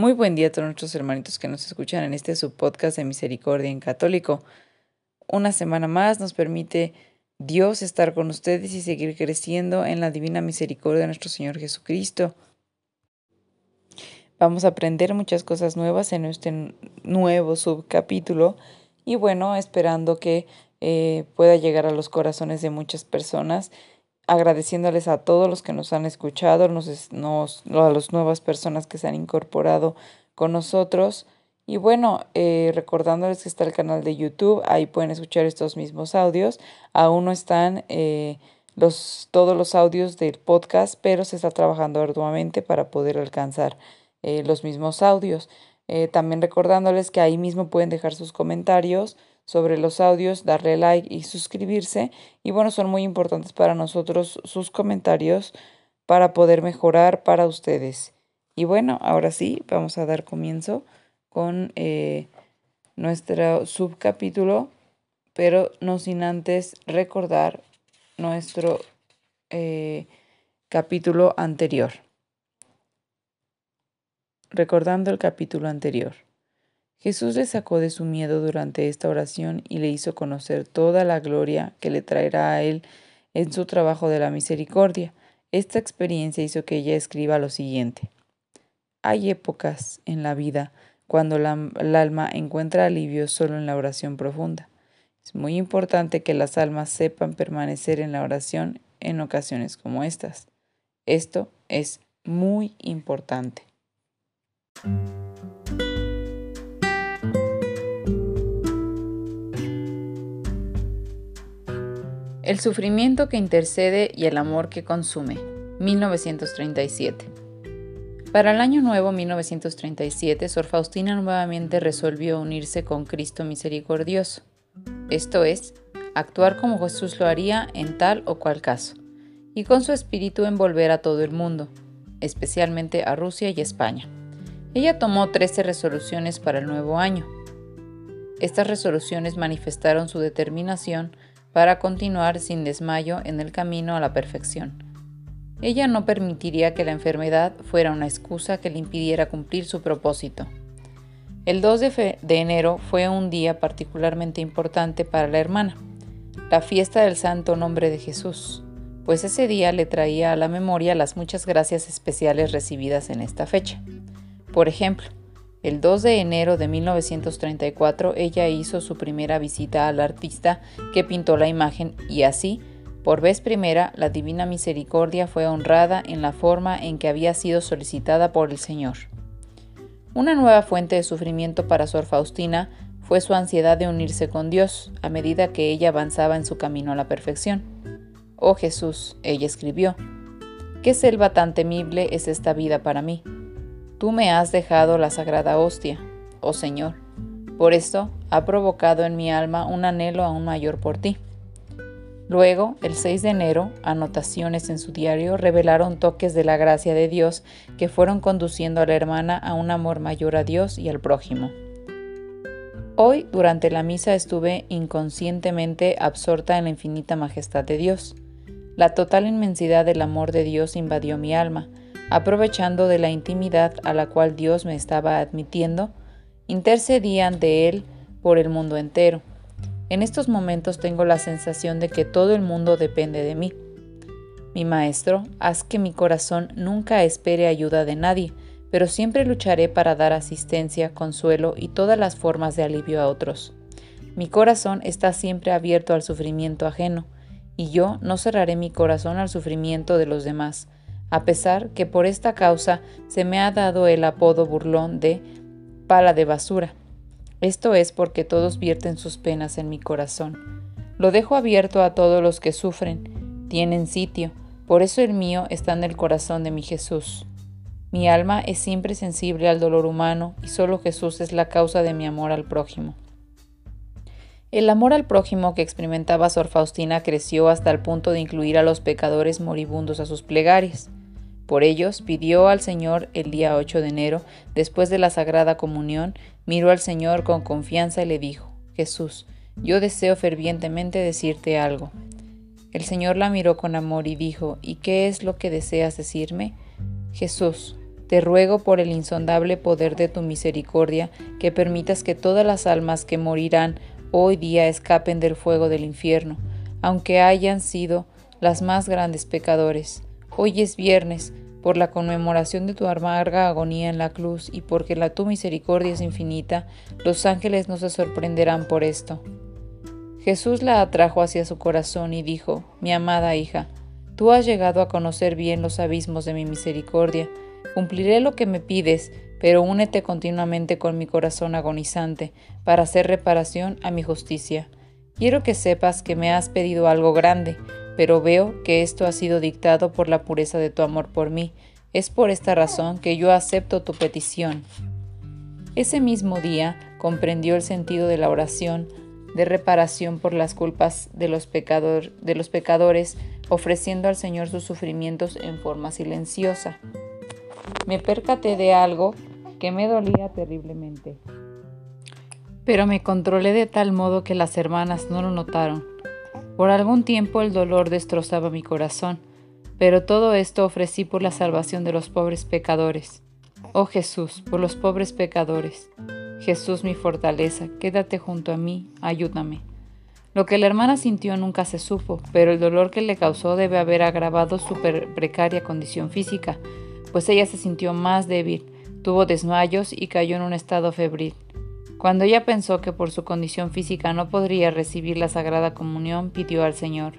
Muy buen día a todos nuestros hermanitos que nos escuchan en este subpodcast de Misericordia en Católico. Una semana más nos permite Dios estar con ustedes y seguir creciendo en la divina misericordia de nuestro Señor Jesucristo. Vamos a aprender muchas cosas nuevas en este nuevo subcapítulo y bueno, esperando que eh, pueda llegar a los corazones de muchas personas, agradeciéndoles a todos los que nos han escuchado, a las nuevas personas que se han incorporado con nosotros. Y bueno, eh, recordándoles que está el canal de YouTube, ahí pueden escuchar estos mismos audios. Aún no están eh, los, todos los audios del podcast, pero se está trabajando arduamente para poder alcanzar eh, los mismos audios. También recordándoles que ahí mismo pueden dejar sus comentarios sobre los audios, darle like y suscribirse. Y bueno, son muy importantes para nosotros sus comentarios para poder mejorar para ustedes. Y bueno, ahora sí, vamos a dar comienzo con eh, nuestro subcapítulo, pero no sin antes recordar nuestro capítulo anterior recordando el capítulo anterior. Jesús le sacó de su miedo durante esta oración y le hizo conocer toda la gloria que le traerá a él en su trabajo de la misericordia. Esta experiencia hizo que ella escriba lo siguiente. Hay épocas en la vida cuando la, el alma encuentra alivio solo en la oración profunda. Es muy importante que las almas sepan permanecer en la oración en ocasiones como estas. Esto es muy importante. El sufrimiento que intercede y el amor que consume. 1937. Para el año nuevo 1937, Sor Faustina nuevamente resolvió unirse con Cristo misericordioso, esto es, actuar como Jesús lo haría en tal o cual caso, y con su espíritu envolver a todo el mundo, especialmente a Rusia y España. Ella tomó 13 resoluciones para el nuevo año. Estas resoluciones manifestaron su determinación para continuar sin desmayo en el camino a la perfección. Ella no permitiría que la enfermedad fuera una excusa que le impidiera cumplir su propósito. El 2 de, de, enero fue un día particularmente importante para la hermana, la fiesta del Santo Nombre de Jesús, pues ese día le traía a la memoria las muchas gracias especiales recibidas en esta fecha. Por ejemplo, el 2 de enero de 1934 ella hizo su primera visita al artista que pintó la imagen y así, por vez primera, la Divina Misericordia fue honrada en la forma en que había sido solicitada por el Señor. Una nueva fuente de sufrimiento para Sor Faustina fue su ansiedad de unirse con Dios a medida que ella avanzaba en su camino a la perfección. Oh Jesús, ella escribió, ¿qué selva tan temible es esta vida para mí? Tú me has dejado la sagrada hostia, oh Señor. Por esto ha provocado en mi alma un anhelo aún mayor por ti. Luego, el 6 de enero, anotaciones en su diario revelaron toques de la gracia de Dios que fueron conduciendo a la hermana a un amor mayor a Dios y al prójimo. Hoy, durante la misa, estuve inconscientemente absorta en la infinita majestad de Dios. La total inmensidad del amor de Dios invadió mi alma, aprovechando de la intimidad a la cual Dios me estaba admitiendo, intercedí ante Él por el mundo entero. En estos momentos tengo la sensación de que todo el mundo depende de mí. Mi Maestro, haz que mi corazón nunca espere ayuda de nadie, pero siempre lucharé para dar asistencia, consuelo y todas las formas de alivio a otros. Mi corazón está siempre abierto al sufrimiento ajeno, y yo no cerraré mi corazón al sufrimiento de los demás, a pesar que por esta causa se me ha dado el apodo burlón de pala de basura. Esto es porque todos vierten sus penas en mi corazón. Lo dejo abierto a todos los que sufren, tienen sitio, por eso el mío está en el corazón de mi Jesús. Mi alma es siempre sensible al dolor humano y solo Jesús es la causa de mi amor al prójimo. El amor al prójimo que experimentaba Sor Faustina creció hasta el punto de incluir a los pecadores moribundos a sus plegarias. Por ellos pidió al Señor el día 8 de enero, después de la Sagrada Comunión, miró al Señor con confianza y le dijo, Jesús, yo deseo fervientemente decirte algo. El Señor la miró con amor y dijo, ¿Y qué es lo que deseas decirme? Jesús, te ruego por el insondable poder de tu misericordia que permitas que todas las almas que morirán hoy día escapen del fuego del infierno, aunque hayan sido las más grandes pecadores. Hoy es viernes, por la conmemoración de tu amarga agonía en la cruz y porque la tu misericordia es infinita, los ángeles no se sorprenderán por esto. Jesús la atrajo hacia su corazón y dijo, Mi amada hija, tú has llegado a conocer bien los abismos de mi misericordia, cumpliré lo que me pides, pero únete continuamente con mi corazón agonizante para hacer reparación a mi justicia. Quiero que sepas que me has pedido algo grande, pero veo que esto ha sido dictado por la pureza de tu amor por mí. Es por esta razón que yo acepto tu petición. Ese mismo día comprendió el sentido de la oración de reparación por las culpas de los, pecadores, ofreciendo al Señor sus sufrimientos en forma silenciosa. Me percaté de algo que me dolía terriblemente. Pero me controlé de tal modo que las hermanas no lo notaron. Por algún tiempo el dolor destrozaba mi corazón, pero todo esto ofrecí por la salvación de los pobres pecadores. Oh Jesús, por los pobres pecadores. Jesús mi fortaleza, quédate junto a mí, ayúdame. Lo que la hermana sintió nunca se supo, pero el dolor que le causó debe haber agravado su precaria condición física, pues ella se sintió más débil, Tuvo desmayos y cayó en un estado febril. Cuando ella pensó que por su condición física no podría recibir la Sagrada Comunión, pidió al Señor,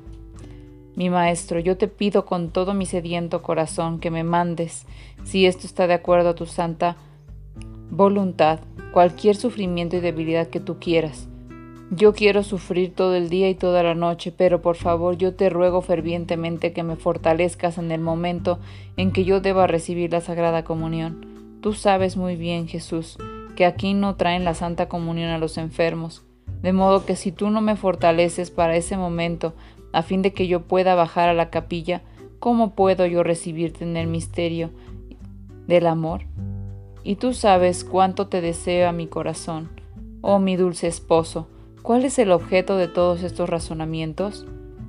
Mi Maestro, yo te pido con todo mi sediento corazón que me mandes, si esto está de acuerdo a tu santa voluntad, cualquier sufrimiento y debilidad que tú quieras. Yo quiero sufrir todo el día y toda la noche, pero por favor yo te ruego fervientemente que me fortalezcas en el momento en que yo deba recibir la Sagrada Comunión. Tú sabes muy bien, Jesús, que aquí no traen la Santa Comunión a los enfermos, de modo que si tú no me fortaleces para ese momento, a fin de que yo pueda bajar a la capilla, ¿cómo puedo yo recibirte en el misterio del amor? Y tú sabes cuánto te deseo a mi corazón. Oh mi dulce esposo, ¿cuál es el objeto de todos estos razonamientos?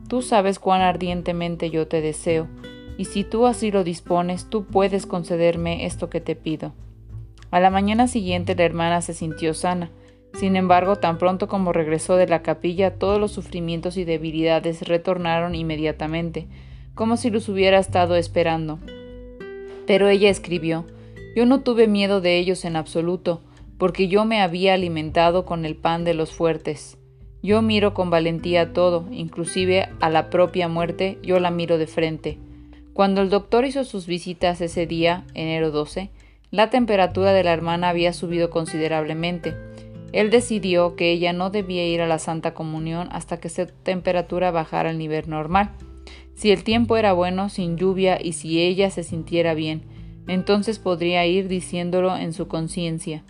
Tú sabes cuán ardientemente yo te deseo, y si tú así lo dispones, tú puedes concederme esto que te pido. A la mañana siguiente la hermana se sintió sana. Sin embargo, tan pronto como regresó de la capilla, todos los sufrimientos y debilidades retornaron inmediatamente, como si los hubiera estado esperando. Pero ella escribió Yo no tuve miedo de ellos en absoluto, porque yo me había alimentado con el pan de los fuertes. Yo miro con valentía todo, inclusive a la propia muerte, yo la miro de frente. Cuando el doctor hizo sus visitas ese día, enero 12, la temperatura de la hermana había subido considerablemente. Él decidió que ella no debía ir a la Santa Comunión hasta que su temperatura bajara al nivel normal. Si el tiempo era bueno, sin lluvia y si ella se sintiera bien, entonces podría ir diciéndolo en su conciencia.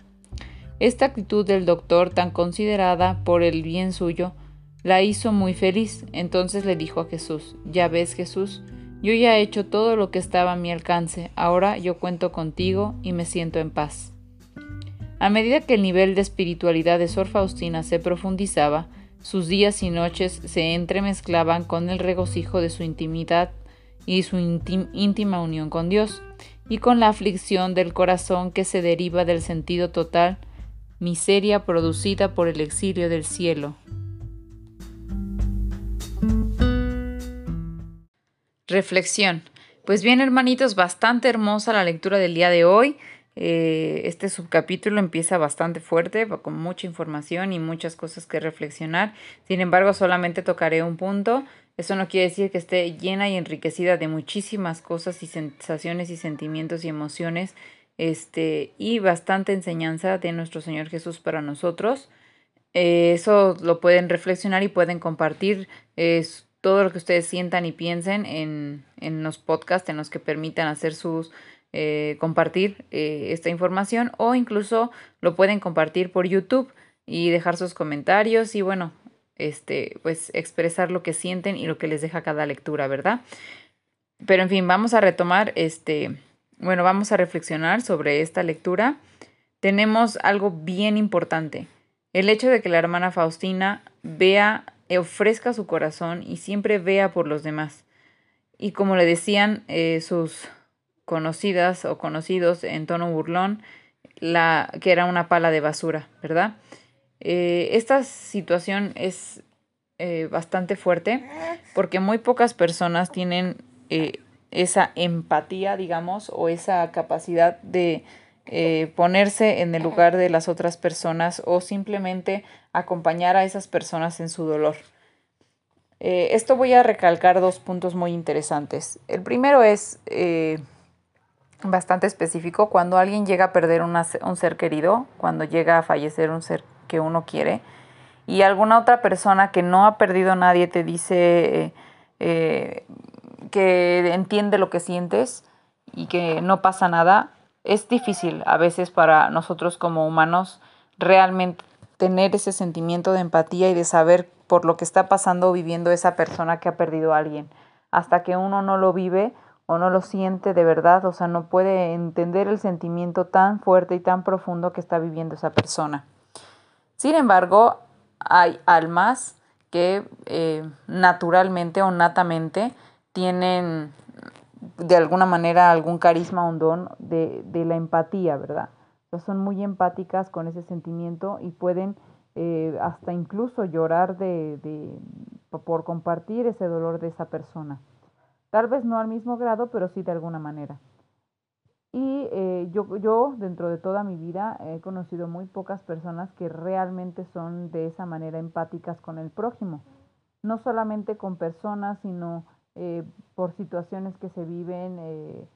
Esta actitud del doctor, tan considerada por el bien suyo, la hizo muy feliz. Entonces le dijo a Jesús, Ya ves Jesús, yo ya he hecho todo lo que estaba a mi alcance, ahora yo cuento contigo y me siento en paz. A medida que el nivel de espiritualidad de Sor Faustina se profundizaba, sus días y noches se entremezclaban con el regocijo de su intimidad y su íntima unión con Dios, y con la aflicción del corazón que se deriva del sentido total, miseria producida por el exilio del cielo. Reflexión. Pues bien, hermanitos, bastante hermosa la lectura del día de hoy. Eh, este subcapítulo empieza bastante fuerte, con mucha información y muchas cosas que reflexionar. Sin embargo, solamente tocaré un punto. Eso no quiere decir que esté llena y enriquecida de muchísimas cosas y sensaciones y sentimientos y emociones. Este, y bastante enseñanza de nuestro Señor Jesús para nosotros. Eh, eso lo pueden reflexionar y pueden compartir todo lo que ustedes sientan y piensen en, en los podcasts en los que permitan hacer sus eh, compartir eh, esta información o incluso lo pueden compartir por YouTube y dejar sus comentarios y bueno, este, pues expresar lo que sienten y lo que les deja cada lectura, ¿verdad? Pero en fin, vamos a retomar este, bueno, vamos a reflexionar sobre esta lectura. Tenemos algo bien importante. El hecho de que la hermana Faustina vea, ofrezca su corazón y siempre vea por los demás. Y como le decían eh, sus conocidas o conocidos en tono burlón, la, que era una pala de basura, ¿verdad? Eh, esta situación es eh, bastante fuerte porque muy pocas personas tienen eh, esa empatía, digamos, o esa capacidad de ponerse en el lugar de las otras personas o simplemente acompañar a esas personas en su dolor. esto voy a recalcar dos puntos muy interesantes. El primero es bastante específico. Cuando alguien llega a perder un ser querido, cuando llega a fallecer un ser que uno quiere, y alguna otra persona que no ha perdido a nadie te dice eh, que entiende lo que sientes y que no pasa nada, es difícil a veces para nosotros como humanos realmente tener ese sentimiento de empatía y de saber por lo que está pasando o viviendo esa persona que ha perdido a alguien. Hasta que uno no lo vive, o no lo siente de verdad, o sea, no puede entender el sentimiento tan fuerte y tan profundo que está viviendo esa persona. Sin embargo, hay almas que eh, naturalmente o natamente tienen de alguna manera algún carisma, un don de, la empatía, ¿verdad? O son muy empáticas con ese sentimiento y pueden eh, hasta incluso llorar de, por compartir ese dolor de esa persona. Tal vez no al mismo grado, pero sí de alguna manera. Y eh, yo, yo, dentro de toda mi vida, he conocido muy pocas personas que realmente son de esa manera empáticas con el prójimo. No solamente con personas, sino eh, por situaciones que se viven, eh,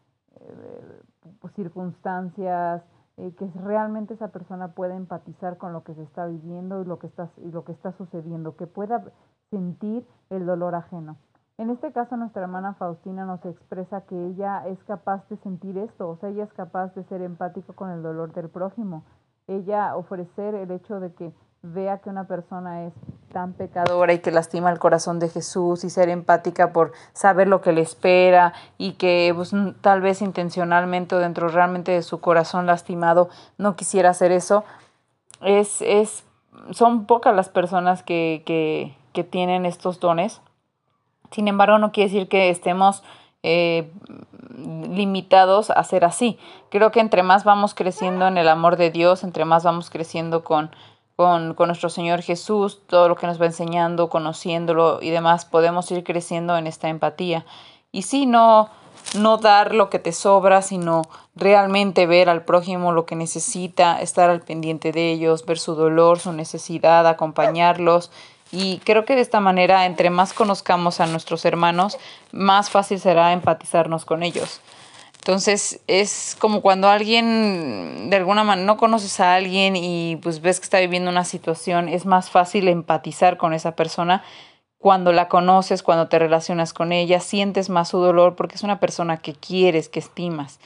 circunstancias, que realmente esa persona pueda empatizar con lo que se está viviendo y lo que está, y lo que está sucediendo, que pueda sentir el dolor ajeno. En este caso, nuestra hermana Faustina nos expresa que ella es capaz de sentir esto, o sea, ella es capaz de ser empático con el dolor del prójimo. Ella ofrecer el hecho de que vea que una persona es tan pecadora y que lastima el corazón de Jesús y ser empática por saber lo que le espera y que pues, tal vez intencionalmente o dentro realmente de su corazón lastimado no quisiera hacer eso, es, es, son pocas las personas que, que, que tienen estos dones sin embargo, no quiere decir que estemos eh, limitados a ser así. Creo que entre más vamos creciendo en el amor de Dios, entre más vamos creciendo con, con, con, nuestro Señor Jesús, todo lo que nos va enseñando, conociéndolo y demás, podemos ir creciendo en esta empatía. Y sí, no, no dar lo que te sobra, sino realmente ver al prójimo lo que necesita, estar al pendiente de ellos, ver su dolor, su necesidad, acompañarlos y creo que de esta manera, entre más conozcamos a nuestros hermanos, más fácil será empatizarnos con ellos. Entonces es como cuando alguien, de alguna manera, no conoces a alguien y pues ves que está viviendo una situación, es más fácil empatizar con esa persona cuando la conoces, cuando te relacionas con ella, sientes más su dolor porque es una persona que quieres, que estimas.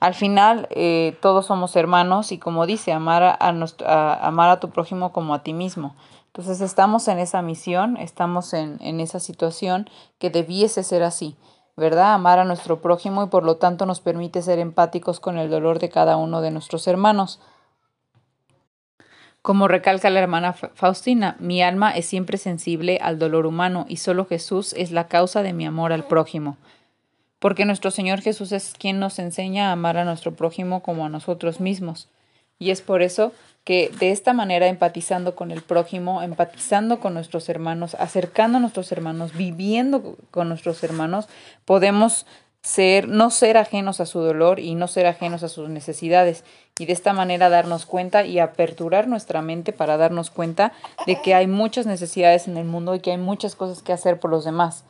Al final, eh, todos somos hermanos y como dice, amar a, a, amar a tu prójimo como a ti mismo. Entonces estamos en esa misión, estamos en, en esa situación que debiese ser así, ¿verdad? Amar a nuestro prójimo y por lo tanto nos permite ser empáticos con el dolor de cada uno de nuestros hermanos. Como recalca la hermana Faustina, mi alma es siempre sensible al dolor humano y solo Jesús es la causa de mi amor al prójimo. Porque nuestro Señor Jesús es quien nos enseña a amar a nuestro prójimo como a nosotros mismos. Y es por eso que de esta manera, empatizando con el prójimo, empatizando con nuestros hermanos, acercando a nuestros hermanos, viviendo con nuestros hermanos, podemos ser, no ser ajenos a su dolor y no ser ajenos a sus necesidades. Y de esta manera darnos cuenta y aperturar nuestra mente para darnos cuenta de que hay muchas necesidades en el mundo y que hay muchas cosas que hacer por los demás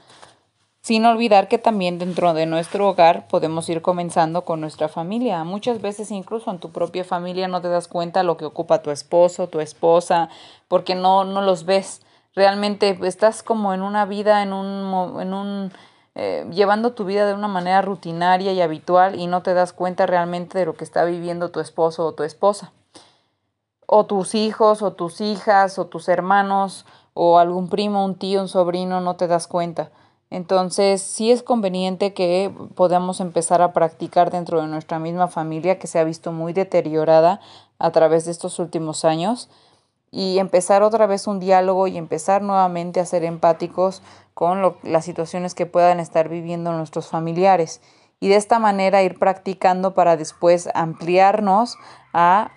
sin olvidar que también dentro de nuestro hogar podemos ir comenzando con nuestra familia. Muchas veces incluso en tu propia familia no te das cuenta lo que ocupa tu esposo, tu esposa, porque no, no los ves. Realmente estás como en una vida, en un, en un eh, llevando tu vida de una manera rutinaria y habitual y no te das cuenta realmente de lo que está viviendo tu esposo o tu esposa. O tus hijos o tus hijas o tus hermanos o algún primo, un tío, un sobrino, no te das cuenta. Entonces, sí es conveniente que podamos empezar a practicar dentro de nuestra misma familia, que se ha visto muy deteriorada a través de estos últimos años, y empezar otra vez un diálogo y empezar nuevamente a ser empáticos con las situaciones que puedan estar viviendo nuestros familiares. Y de esta manera ir practicando para después ampliarnos a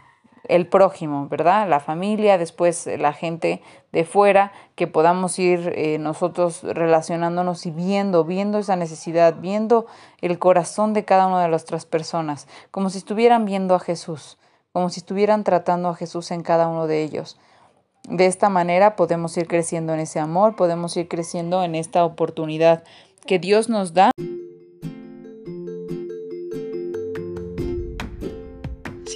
el prójimo, ¿verdad? La familia, después la gente de fuera, que podamos ir eh, nosotros relacionándonos y viendo, viendo esa necesidad, viendo el corazón de cada una de las otras personas, como si estuvieran viendo a Jesús, como si estuvieran tratando a Jesús en cada uno de ellos. De esta manera podemos ir creciendo en ese amor, podemos ir creciendo en esta oportunidad que Dios nos da.